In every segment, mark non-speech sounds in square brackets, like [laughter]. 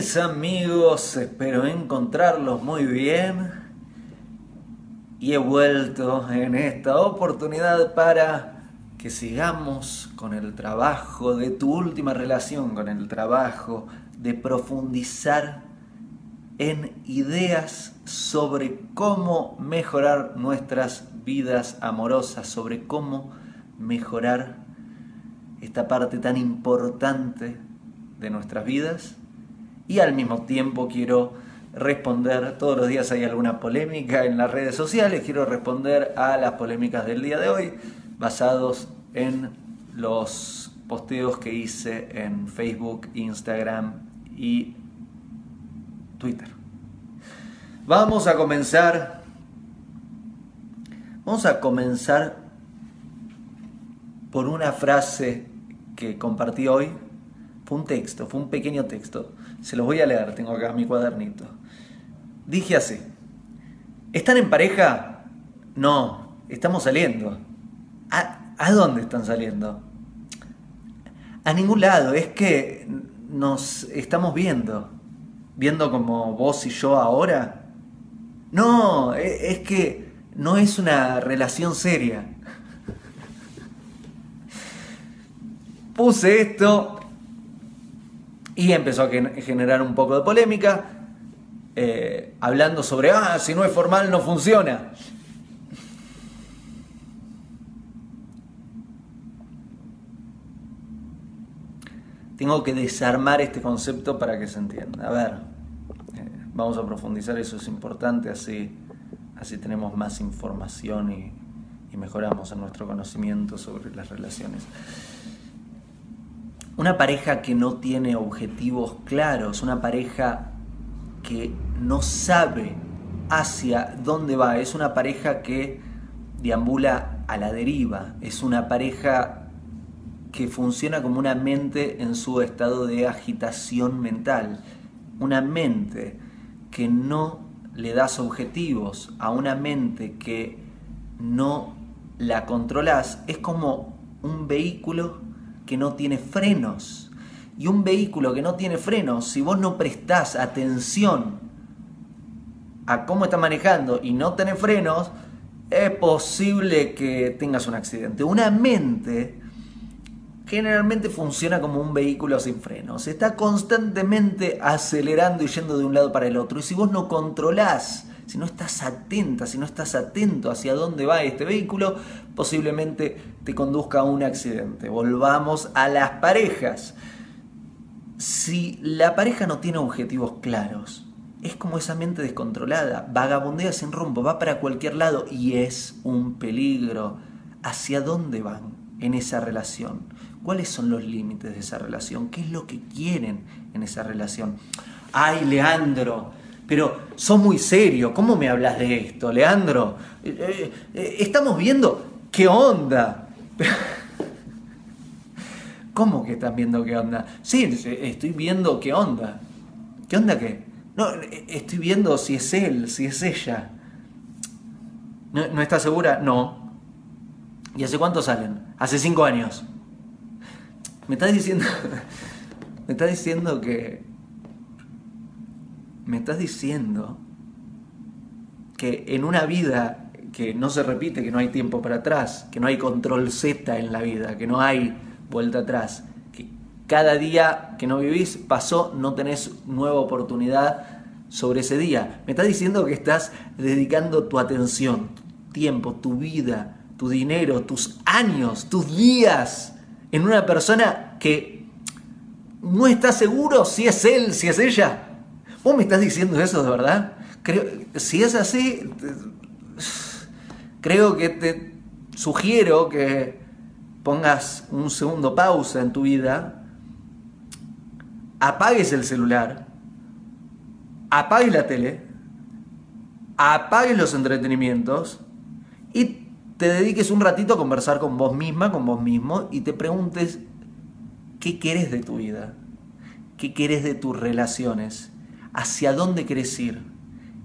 mis amigos? Espero encontrarlos muy bien. Y he vuelto en esta oportunidad para que sigamos con el trabajo de tu última relación, con el trabajo de profundizar en ideas sobre cómo mejorar nuestras vidas amorosas, sobre cómo mejorar esta parte tan importante de nuestras vidas y al mismo tiempo quiero responder, todos los días hay alguna polémica en las redes sociales, quiero responder a las polémicas del día de hoy basados en los posteos que hice en Facebook, Instagram y Twitter. Vamos a comenzar. Vamos a comenzar por una frase que compartí hoy fue un texto, fue un pequeño texto. Se los voy a leer, tengo acá mi cuadernito. Dije así, ¿están en pareja? No, estamos saliendo. ¿A, dónde están saliendo? A ningún lado, es que nos estamos viendo. ¿Viendo como vos y yo ahora? No, e, es que no es una relación seria. Puse esto y empezó a generar un poco de polémica, eh, hablando sobre, ah, si no es formal no funciona. Tengo que desarmar este concepto para que se entienda. A ver, eh, vamos a profundizar, eso es importante, así, así tenemos más información y, y mejoramos en nuestro conocimiento sobre las relaciones. Una pareja que no tiene objetivos claros, una pareja que no sabe hacia dónde va, es una pareja que deambula a la deriva, es una pareja que funciona como una mente en su estado de agitación mental, una mente que no le das objetivos, a una mente que no la controlas, es como un vehículo que no tiene frenos. Y un vehículo que no tiene frenos, si vos no prestás atención a cómo está manejando y no tenés frenos, es posible que tengas un accidente. Una mente generalmente funciona como un vehículo sin frenos. Está constantemente acelerando y yendo de un lado para el otro. Y si vos no controlás si no estás atenta, si no estás atento hacia dónde va este vehículo, posiblemente te conduzca a un accidente. Volvamos a las parejas. Si la pareja no tiene objetivos claros, es como esa mente descontrolada, vagabundea sin rumbo, va para cualquier lado y es un peligro. ¿Hacia dónde van en esa relación? ¿Cuáles son los límites de esa relación? ¿Qué es lo que quieren en esa relación? Ay, Leandro, pero sos muy serio, ¿cómo me hablas de esto, Leandro? Eh, eh, eh, estamos viendo qué onda. [laughs] ¿Cómo que están viendo qué onda? Sí, estoy viendo qué onda. ¿Qué onda qué? No, estoy viendo si es él, si es ella. ¿No, ¿no estás segura? No. ¿Y hace cuánto salen? Hace cinco años. Me estás diciendo. [laughs] Me estás diciendo que me estás diciendo que en una vida que no se repite, que no hay tiempo para atrás, que no hay control Z en la vida, que no hay vuelta atrás, que cada día que no vivís pasó, no tenés nueva oportunidad sobre ese día. Me estás diciendo que estás dedicando tu atención, tu tiempo, tu vida, tu dinero, tus años, tus días en una persona que no está seguro si es él, si es ella. ¿Vos me estás diciendo eso de verdad? Creo, si es así, creo que te sugiero que pongas un segundo pausa en tu vida, apagues el celular, apagues la tele, apagues los entretenimientos. Y te dediques un ratito a conversar con vos misma, con vos mismo y te preguntes qué querés de tu vida, qué querés de tus relaciones hacia dónde querés ir,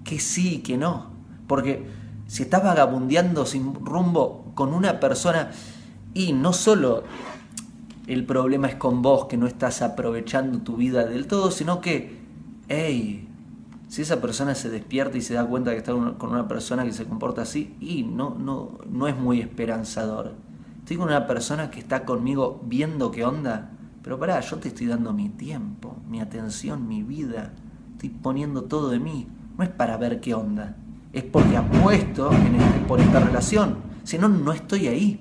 que sí, que no. Porque si estás vagabundeando sin rumbo con una persona y no solo el problema es con vos que no estás aprovechando tu vida del todo, sino que hey, si esa persona se despierta y se da cuenta que está con una persona que se comporta así, y no, no, no es muy esperanzador. Estoy con una persona que está conmigo viendo qué onda, pero pará, yo te estoy dando mi tiempo, mi atención, mi vida, estoy poniendo todo de mí. No es para ver qué onda, es porque apuesto en por esta relación, si no, no estoy ahí.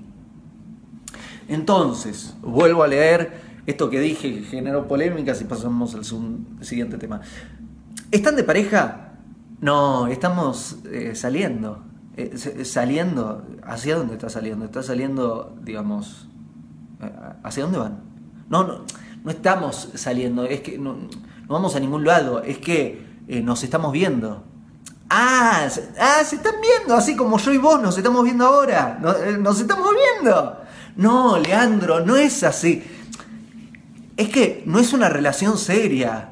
Entonces, vuelvo a leer esto que dije, que generó polémicas y pasamos al siguiente tema. ¿Están de pareja? No, estamos eh, saliendo. Eh, saliendo, ¿hacia dónde está saliendo? Está saliendo, digamos, eh, ¿hacia dónde van? No, no, no estamos saliendo, es que vamos a ningún lado, es que nos estamos viendo. Ah, ah, se están viendo, así como yo y vos nos estamos viendo ahora, nos, nos estamos viendo. No, Leandro, no es así. Es que no es una relación seria.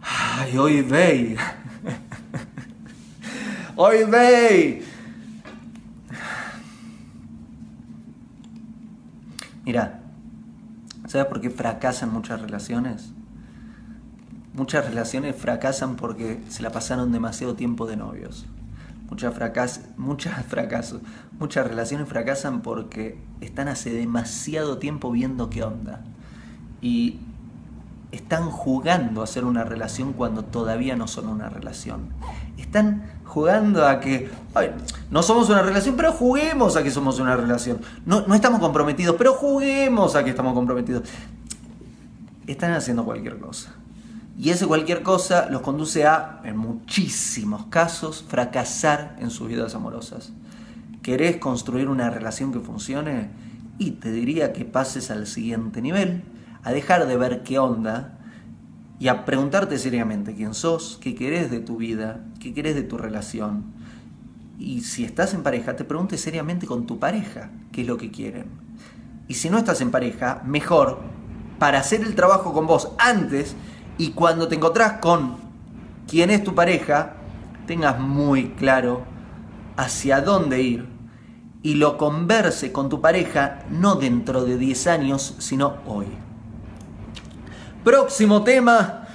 Ay, hoy ve. [laughs] hoy ve. Mira, ¿sabes por qué fracasan muchas relaciones? Muchas relaciones fracasan porque se la pasaron demasiado tiempo de novios. Muchas, fracas muchas [laughs] fracasos, muchas relaciones fracasan porque están hace demasiado tiempo viendo qué onda. Y están jugando a ser una relación cuando todavía no son una relación. Están jugando a que no somos una relación, pero juguemos a que somos una relación. No, no estamos comprometidos, pero juguemos a que estamos comprometidos. Están haciendo cualquier cosa. Y ese cualquier cosa los conduce a, en muchísimos casos, fracasar en sus vidas amorosas. ¿Querés construir una relación que funcione? Y te diría que pases al siguiente nivel, a dejar de ver qué onda y a preguntarte seriamente quién sos, qué querés de tu vida, qué querés de tu relación. Y si estás en pareja, te preguntes seriamente con tu pareja qué es lo que quieren. Y si no estás en pareja, mejor para hacer el trabajo con vos antes y cuando te encontrás con quién es tu pareja, tengas muy claro hacia dónde ir y lo converse con tu pareja no dentro de 10 años, sino hoy. Próximo tema.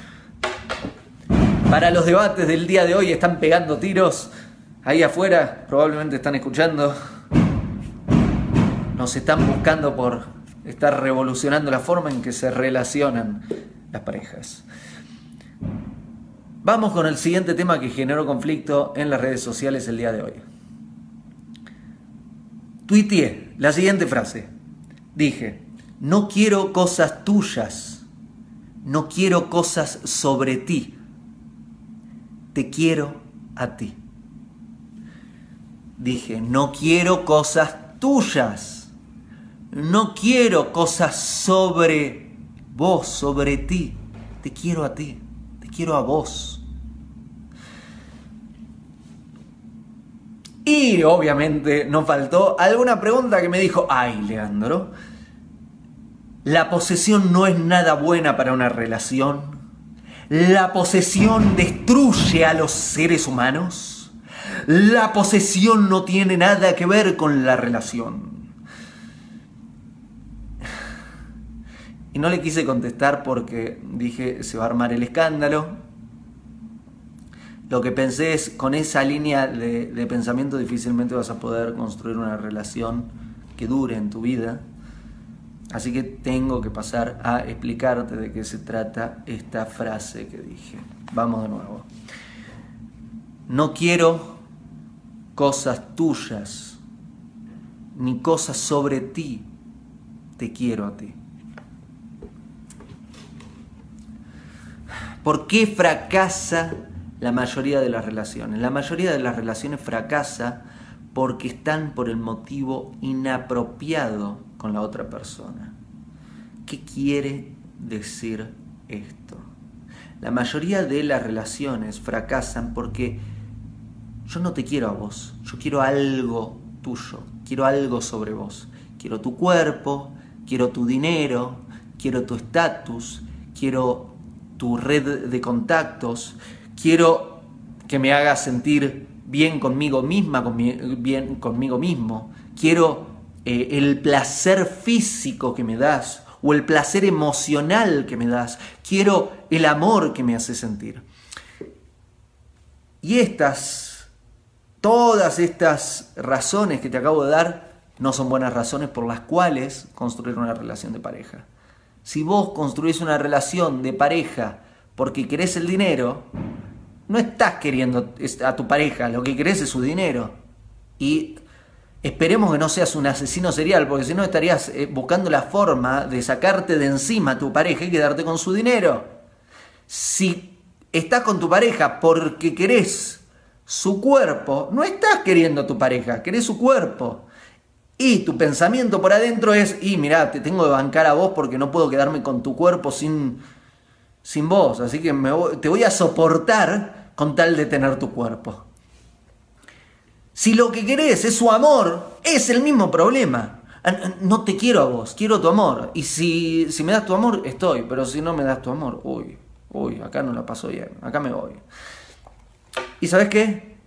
Para los debates del día de hoy están pegando tiros. Ahí afuera probablemente están escuchando. Nos están buscando por estar revolucionando la forma en que se relacionan las parejas. Vamos con el siguiente tema que generó conflicto en las redes sociales el día de hoy. Tuiteé la siguiente frase. Dije, no quiero cosas tuyas, no quiero cosas sobre ti, te quiero a ti. Dije, no quiero cosas tuyas, no quiero cosas sobre vos, sobre ti, te quiero a ti, te quiero a vos. Y obviamente no faltó alguna pregunta que me dijo, ay Leandro, la posesión no es nada buena para una relación. La posesión destruye a los seres humanos. La posesión no tiene nada que ver con la relación. Y no le quise contestar porque dije, se va a armar el escándalo lo que pensé es, con esa línea de, pensamiento difícilmente vas a poder construir una relación que dure en tu vida. Así que tengo que pasar a explicarte de qué se trata esta frase que dije. Vamos de nuevo. No quiero cosas tuyas, ni cosas sobre ti. Te quiero a ti. ¿Por qué fracasa la mayoría de las relaciones. La mayoría de las relaciones fracasa porque están por el motivo inapropiado con la otra persona. ¿Qué quiere decir esto? La mayoría de las relaciones fracasan porque yo no te quiero a vos, yo quiero algo tuyo, quiero algo sobre vos. Quiero tu cuerpo, quiero tu dinero, quiero tu estatus, quiero tu red de contactos, quiero que me hagas sentir bien conmigo misma, bien conmigo mismo. Quiero eh, el placer físico que me das o el placer emocional que me das, quiero el amor que me hace sentir. Y estas, todas estas razones que te acabo de dar, no son buenas razones por las cuales construir una relación de pareja. Si vos construís una relación de pareja porque querés el dinero, no estás queriendo a tu pareja, lo que querés es su dinero. Y esperemos que no seas un asesino serial, porque si no estarías eh, buscando la forma de sacarte de encima a tu pareja y quedarte con su dinero. Si estás con tu pareja porque querés su cuerpo, no estás queriendo a tu pareja, querés su cuerpo. Y tu pensamiento por adentro es, y mira, te tengo que bancar a vos porque no puedo quedarme con tu cuerpo sin, sin vos, así que te voy a soportar con tal de tener tu cuerpo. Si lo que querés es su amor, es el mismo problema. Ah, no te quiero a vos, quiero tu amor. Y si, si me das tu amor, estoy, pero si no me das tu amor, uy, uy, acá no la paso bien, acá me voy. ¿Y sabes qué?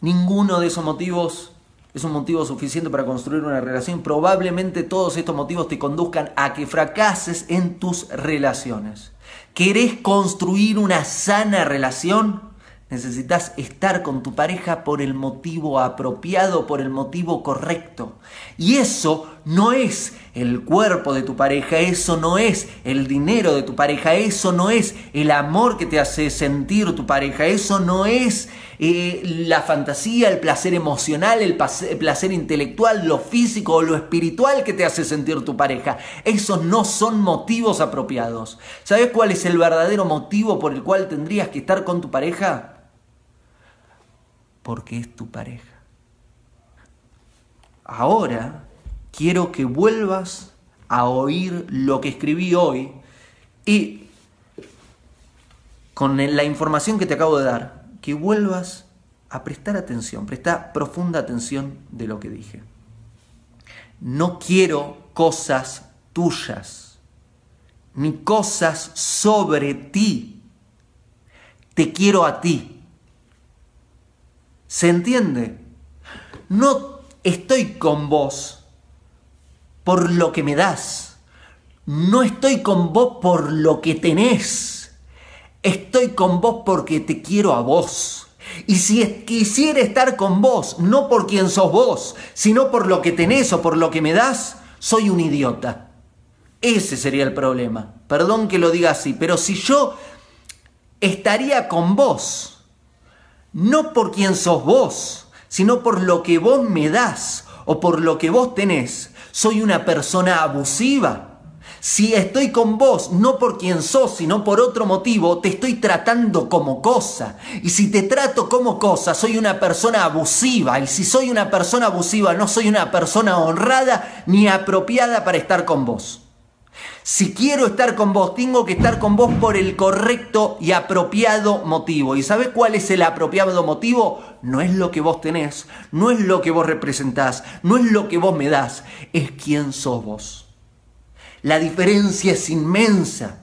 Ninguno de esos motivos es un motivo suficiente para construir una relación. Probablemente todos estos motivos te conduzcan a que fracases en tus relaciones. ¿Querés construir una sana relación? Necesitas estar con tu pareja por el motivo apropiado, por el motivo correcto. Y eso no es el cuerpo de tu pareja, eso no es el dinero de tu pareja, eso no es el amor que te hace sentir tu pareja, eso no es eh, la fantasía, el placer emocional, el, el placer intelectual, lo físico o lo espiritual que te hace sentir tu pareja. Esos no son motivos apropiados. ¿Sabes cuál es el verdadero motivo por el cual tendrías que estar con tu pareja? porque es tu pareja. Ahora quiero que vuelvas a oír lo que escribí hoy y con la información que te acabo de dar, que vuelvas a prestar atención, presta profunda atención de lo que dije. No quiero cosas tuyas, ni cosas sobre ti. Te quiero a ti. ¿Se entiende? No estoy con vos por lo que me das. No estoy con vos por lo que tenés. Estoy con vos porque te quiero a vos. Y si quisiera estar con vos, no por quien sos vos, sino por lo que tenés o por lo que me das, soy un idiota. Ese sería el problema. Perdón que lo diga así, pero si yo estaría con vos, no por quien sos vos, sino por lo que vos me das o por lo que vos tenés. Soy una persona abusiva. Si estoy con vos, no por quien sos, sino por otro motivo, te estoy tratando como cosa. Y si te trato como cosa, soy una persona abusiva. Y si soy una persona abusiva, no soy una persona honrada ni apropiada para estar con vos. Si quiero estar con vos, tengo que estar con vos por el correcto y apropiado motivo. ¿Y sabes cuál es el apropiado motivo? No es lo que vos tenés, no es lo que vos representás, no es lo que vos me das, es quién sos vos. La diferencia es inmensa.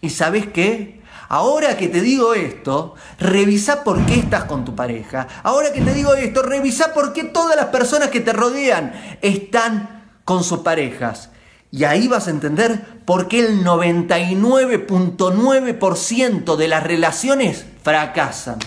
¿Y sabes qué? Ahora que te digo esto, revisa por qué estás con tu pareja. Ahora que te digo esto, revisa por qué todas las personas que te rodean están con sus parejas. Y ahí vas a entender por qué el 99.9% de las relaciones fracasan.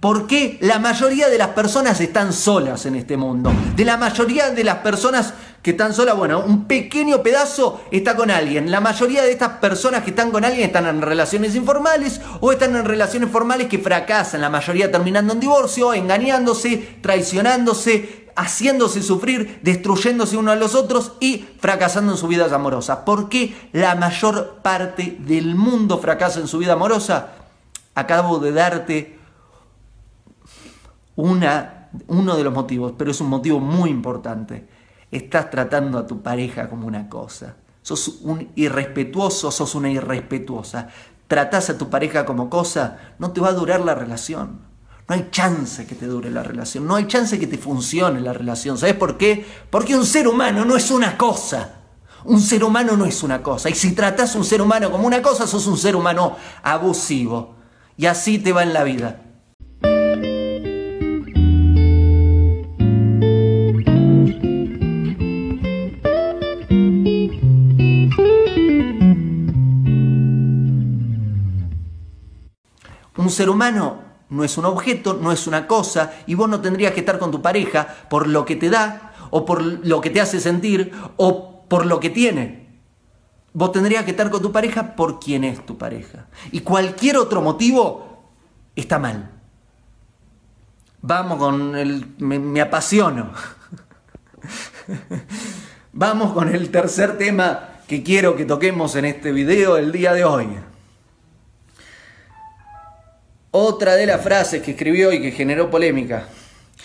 ¿Por qué la mayoría de las personas están solas en este mundo? De la mayoría de las personas que están solas, bueno, un pequeño pedazo está con alguien. La mayoría de estas personas que están con alguien están en relaciones informales o están en relaciones formales que fracasan. La mayoría terminando en divorcio, engañándose, traicionándose, haciéndose sufrir, destruyéndose uno a los otros y fracasando en su vida amorosa. ¿Por qué la mayor parte del mundo fracasa en su vida amorosa? Acabo de darte una, uno de los motivos, pero es un motivo muy importante. Estás tratando a tu pareja como una cosa. Sos un irrespetuoso, sos una irrespetuosa. Tratás a tu pareja como cosa, no te va a durar la relación. No hay chance que te dure la relación, no hay chance que te funcione la relación. ¿Sabes por qué? Porque un ser humano no es una cosa. Un ser humano no es una cosa. Y si tratas a un ser humano como una cosa, sos un ser humano abusivo. Y así te va en la vida. Un ser humano no es un objeto, no es una cosa, y vos no tendrías que estar con tu pareja por lo que te da, o por lo que te hace sentir, o por lo que tiene. Vos tendrías que estar con tu pareja por quien es tu pareja. Y cualquier otro motivo está mal. Vamos con el... me, apasiono. [laughs] Vamos con el tercer tema que quiero que toquemos en este video el día de hoy. Otra de las frases que escribió y que generó polémica.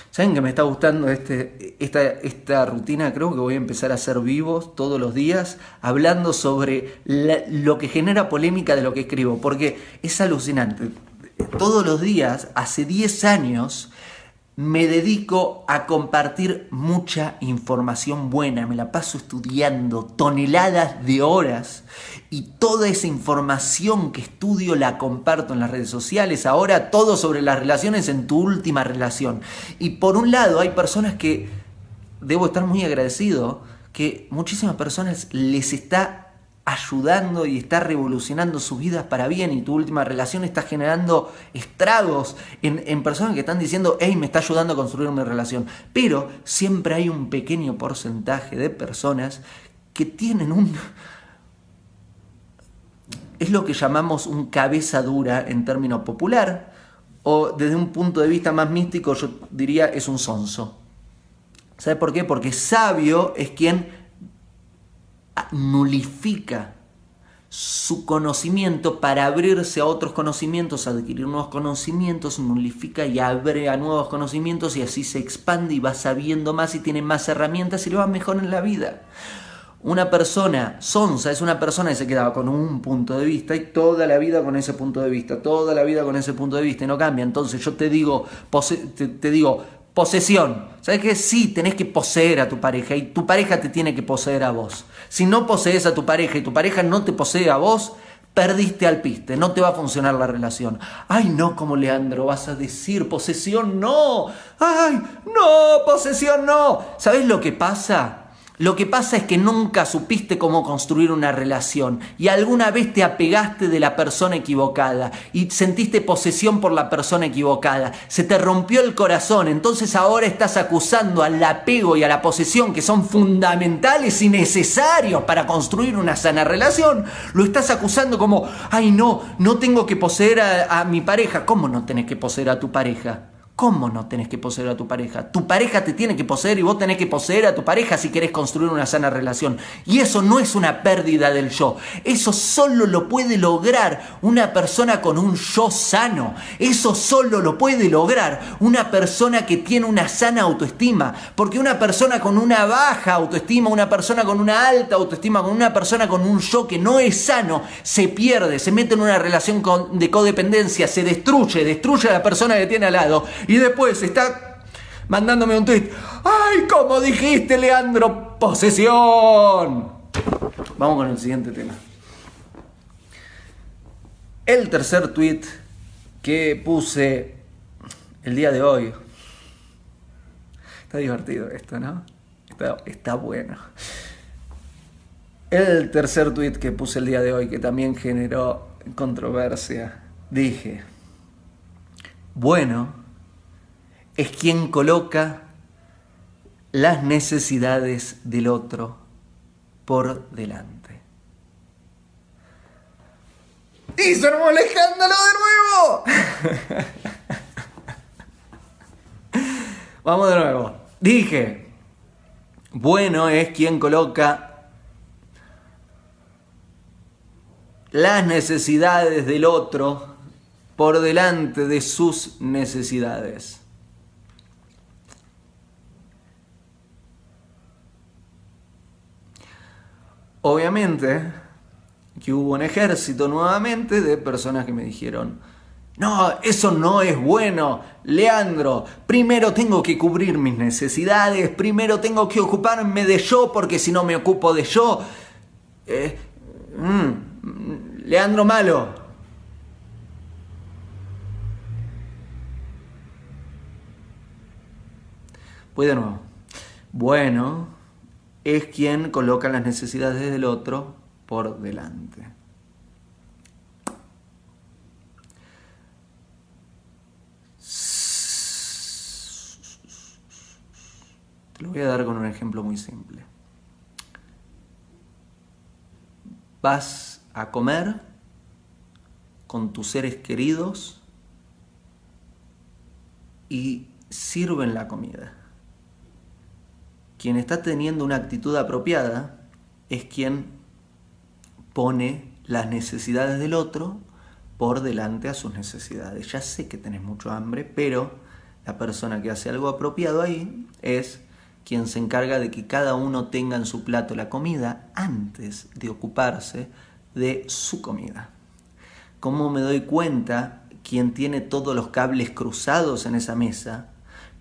¿Saben que me está gustando este, esta, esta rutina? Creo que voy a empezar a hacer vivos todos los días hablando sobre lo que genera polémica de lo que escribo, porque es alucinante. Todos los días, hace 10 años, me dedico a compartir mucha información buena, me la paso estudiando toneladas de horas y toda esa información que estudio la comparto en las redes sociales, ahora todo sobre las relaciones en tu última relación. Y por un lado hay personas que, debo estar muy agradecido, que muchísimas personas les está ayudando y está revolucionando sus vidas para bien y tu última relación está generando estragos en, personas que están diciendo, hey, me está ayudando a construir una relación. Pero siempre hay un pequeño porcentaje de personas que tienen un... Es lo que llamamos un cabeza dura en término popular, o desde un punto de vista más místico yo diría es un sonso. ¿Sabe por qué? Porque sabio es quien nulifica su conocimiento para abrirse a otros conocimientos, adquirir nuevos conocimientos, nulifica y abre a nuevos conocimientos y así se expande y va sabiendo más y tiene más herramientas y le va mejor en la vida. Una persona sonsa es una persona que se quedaba con un punto de vista y toda la vida con ese punto de vista, toda la vida con ese punto de vista y no cambia. Entonces yo te digo, te digo, Posesión. ¿Sabes qué? Sí, tenés que poseer a tu pareja y tu pareja te tiene que poseer a vos. Si no posees a tu pareja y tu pareja no te posee a vos, perdiste al piste, no te va a funcionar la relación. Ay, no, como Leandro, vas a decir posesión, no. Ay, no, posesión, no. ¿Sabes lo que pasa? Lo que pasa es que nunca supiste cómo construir una relación y alguna vez te apegaste de la persona equivocada y sentiste posesión por la persona equivocada. Se te rompió el corazón, entonces ahora estás acusando al apego y a la posesión que son fundamentales y necesarios para construir una sana relación. Lo estás acusando como, ay no, no tengo que poseer a, mi pareja. ¿Cómo no tenés que poseer a tu pareja? ¿Cómo no tenés que poseer a tu pareja? Tu pareja te tiene que poseer y vos tenés que poseer a tu pareja si querés construir una sana relación. Y eso no es una pérdida del yo. Eso solo lo puede lograr una persona con un yo sano. Eso solo lo puede lograr una persona que tiene una sana autoestima. Porque una persona con una baja autoestima, una persona con una alta autoestima, con una persona con un yo que no es sano, se pierde, se mete en una relación de codependencia, se destruye, destruye a la persona que tiene al lado después está mandándome un tweet. ¡Ay, como dijiste, Leandro! ¡Posesión! Vamos con el siguiente tema. El tercer tweet que puse el día de hoy. Está divertido esto, ¿no? Está, está bueno. El tercer tweet que puse el día de hoy, que también generó controversia, dije, bueno, es quien coloca las necesidades del otro por delante. ¡Y se armó el escándalo de nuevo! [laughs] Vamos de nuevo. Dije, bueno es quien coloca las necesidades del otro por delante de sus necesidades. Obviamente que hubo un ejército nuevamente de personas que me dijeron, no, eso no es bueno, Leandro, primero tengo que cubrir mis necesidades, primero tengo que ocuparme de yo porque si no me ocupo de yo... Eh, mm, Leandro malo. Voy de nuevo. Bueno, es quien coloca las necesidades del otro por delante. Te lo voy a dar con un ejemplo muy simple. Vas a comer con tus seres queridos y sirven la comida quien está teniendo una actitud apropiada es quien pone las necesidades del otro por delante a sus necesidades. Ya sé que tenés mucho hambre, pero la persona que hace algo apropiado ahí es quien se encarga de que cada uno tenga en su plato la comida antes de ocuparse de su comida. ¿Cómo me doy cuenta quien tiene todos los cables cruzados en esa mesa?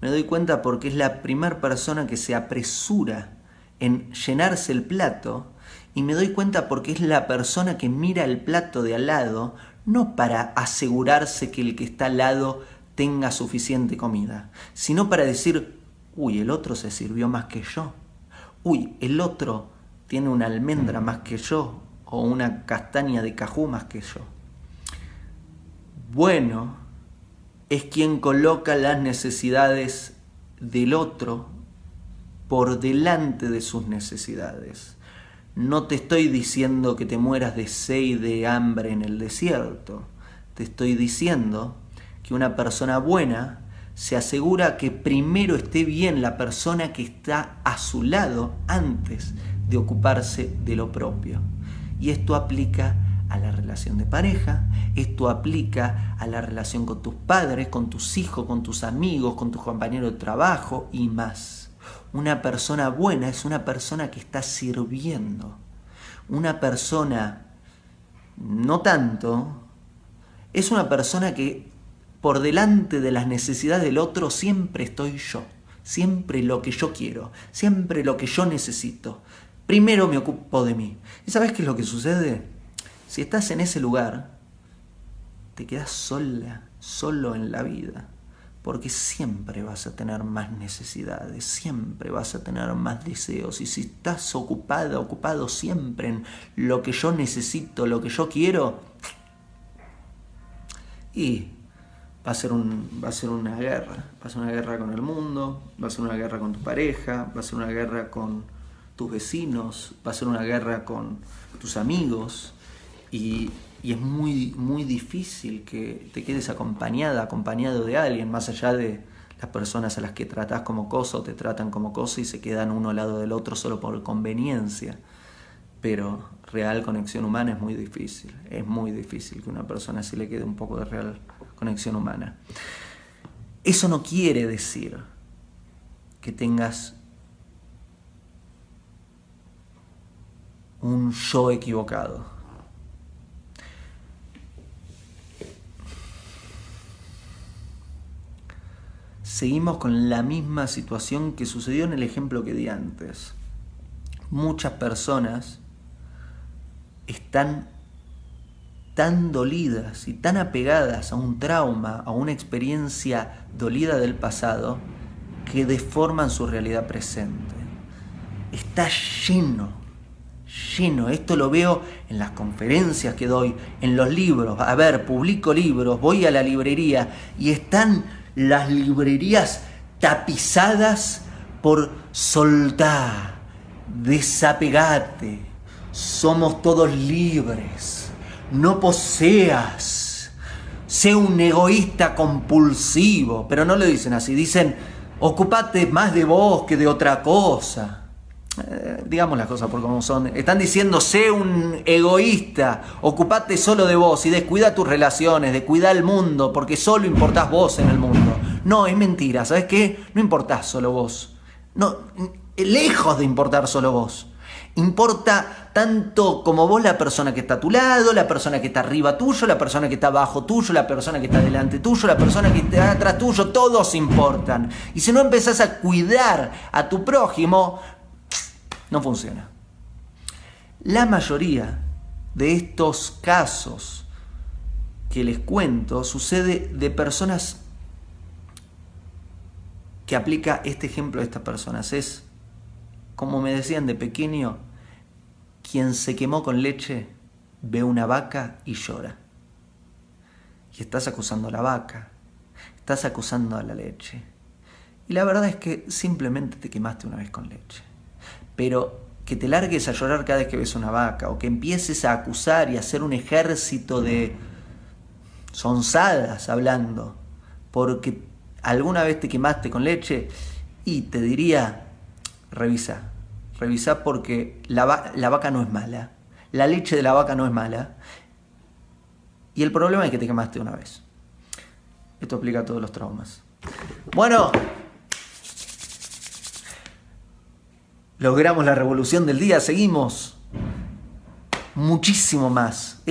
Me doy cuenta porque es la primera persona que se apresura en llenarse el plato y me doy cuenta porque es la persona que mira el plato de al lado no para asegurarse que el que está al lado tenga suficiente comida, sino para decir, uy, el otro se sirvió más que yo, uy, el otro tiene una almendra más que yo o una castaña de cajú más que yo. Bueno es quien coloca las necesidades del otro por delante de sus necesidades. No te estoy diciendo que te mueras de sed y de hambre en el desierto. Te estoy diciendo que una persona buena se asegura que primero esté bien la persona que está a su lado antes de ocuparse de lo propio. Y esto aplica a la relación de pareja, esto aplica a la relación con tus padres, con tus hijos, con tus amigos, con tus compañeros de trabajo y más. Una persona buena es una persona que está sirviendo. Una persona no tanto es una persona que por delante de las necesidades del otro siempre estoy yo, siempre lo que yo quiero, siempre lo que yo necesito. Primero me ocupo de mí. ¿Y sabes qué es lo que sucede? Si estás en ese lugar, te quedas sola, solo en la vida porque siempre vas a tener más necesidades, siempre vas a tener más deseos. Y si estás ocupada, ocupado siempre en lo que yo necesito, lo que yo quiero, y va a ser, un, va a ser una guerra. Va a ser una guerra con el mundo, va a ser una guerra con tu pareja, va a ser una guerra con tus vecinos, va a ser una guerra con tus amigos. Y es muy, muy difícil que te quedes acompañada, acompañado de alguien, más allá de las personas a las que tratás como cosa o te tratan como cosa y se quedan uno al lado del otro solo por conveniencia. Pero real conexión humana es muy difícil, es muy difícil que una persona así le quede un poco de real conexión humana. Eso no quiere decir que tengas un yo equivocado seguimos con la misma situación que sucedió en el ejemplo que di antes. Muchas personas están tan dolidas y tan apegadas a un trauma, a una experiencia dolida del pasado, que deforman su realidad presente. Está lleno, lleno. Esto lo veo en las conferencias que doy, en los libros. A ver, publico libros, voy a la librería y están las librerías tapizadas por soltar, desapegate, somos todos libres, no poseas, sé un egoísta compulsivo, pero no lo dicen así, dicen, ocupate más de vos que de otra cosa. Eh, digamos las cosas por como son. Están diciendo, sé un egoísta, ocupate solo de vos y descuida tus relaciones, descuida el mundo, porque solo importás vos en el mundo. No, es mentira, ¿sabes qué? No importás solo vos. No, lejos de importar solo vos. Importa tanto como vos la persona que está a tu lado, la persona que está arriba tuyo, la persona que está abajo tuyo, la persona que está delante tuyo, la persona que está atrás tuyo, todos importan. Y si no empezás a cuidar a tu prójimo, no funciona. La mayoría de estos casos que les cuento sucede de personas que aplica este ejemplo de estas personas. Es, como me decían de pequeño, quien se quemó con leche ve una vaca y llora. Y estás acusando a la vaca, estás acusando a la leche. Y la verdad es que simplemente te quemaste una vez con leche. Pero que te largues a llorar cada vez que ves una vaca o que empieces a acusar y a hacer un ejército de sonsadas hablando porque alguna vez te quemaste con leche y te diría, revisa, revisa porque la, la vaca no es mala, la leche de la vaca no es mala y el problema es que te quemaste una vez. Esto explica todos los traumas. Bueno, logramos la revolución del día, seguimos. Muchísimo más.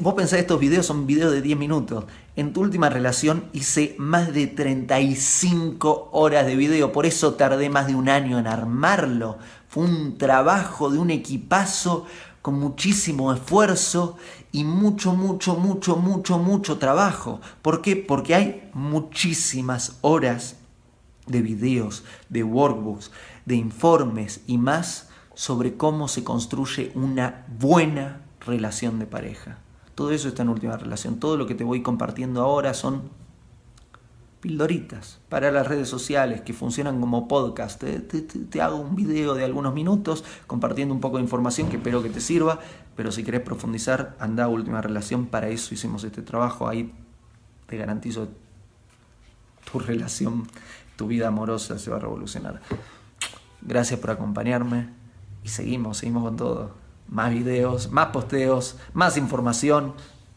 vos pensás estos videos son videos de 10 minutos. En tu última relación hice más de 35 horas de video, por eso tardé más de un año en armarlo. Fue un trabajo de un equipazo con muchísimo esfuerzo y mucho, mucho, mucho, mucho, mucho trabajo. ¿Por qué? Porque hay muchísimas horas de videos, de workbooks, de informes y más sobre cómo se construye una buena relación de pareja. Todo eso está en última relación. Todo lo que te voy compartiendo ahora son pildoritas para las redes sociales que funcionan como podcast. Te, hago un video de algunos minutos compartiendo un poco de información que espero que te sirva, pero si querés profundizar, anda a última relación. Para eso hicimos este trabajo. Ahí te garantizo tu relación, tu vida amorosa se va a revolucionar. Gracias por acompañarme y seguimos, seguimos con todo. Más videos, más posteos, más información.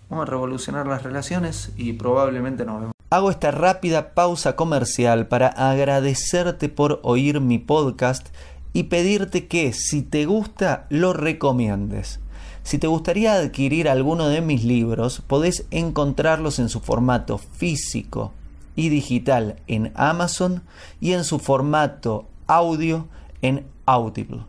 Vamos a revolucionar las relaciones y probablemente nos vemos. Hago esta rápida pausa comercial para agradecerte por oír mi podcast y pedirte que si te gusta lo recomiendes. Si te gustaría adquirir alguno de mis libros, podés encontrarlos en su formato físico y digital en Amazon y en su formato audio en Audible.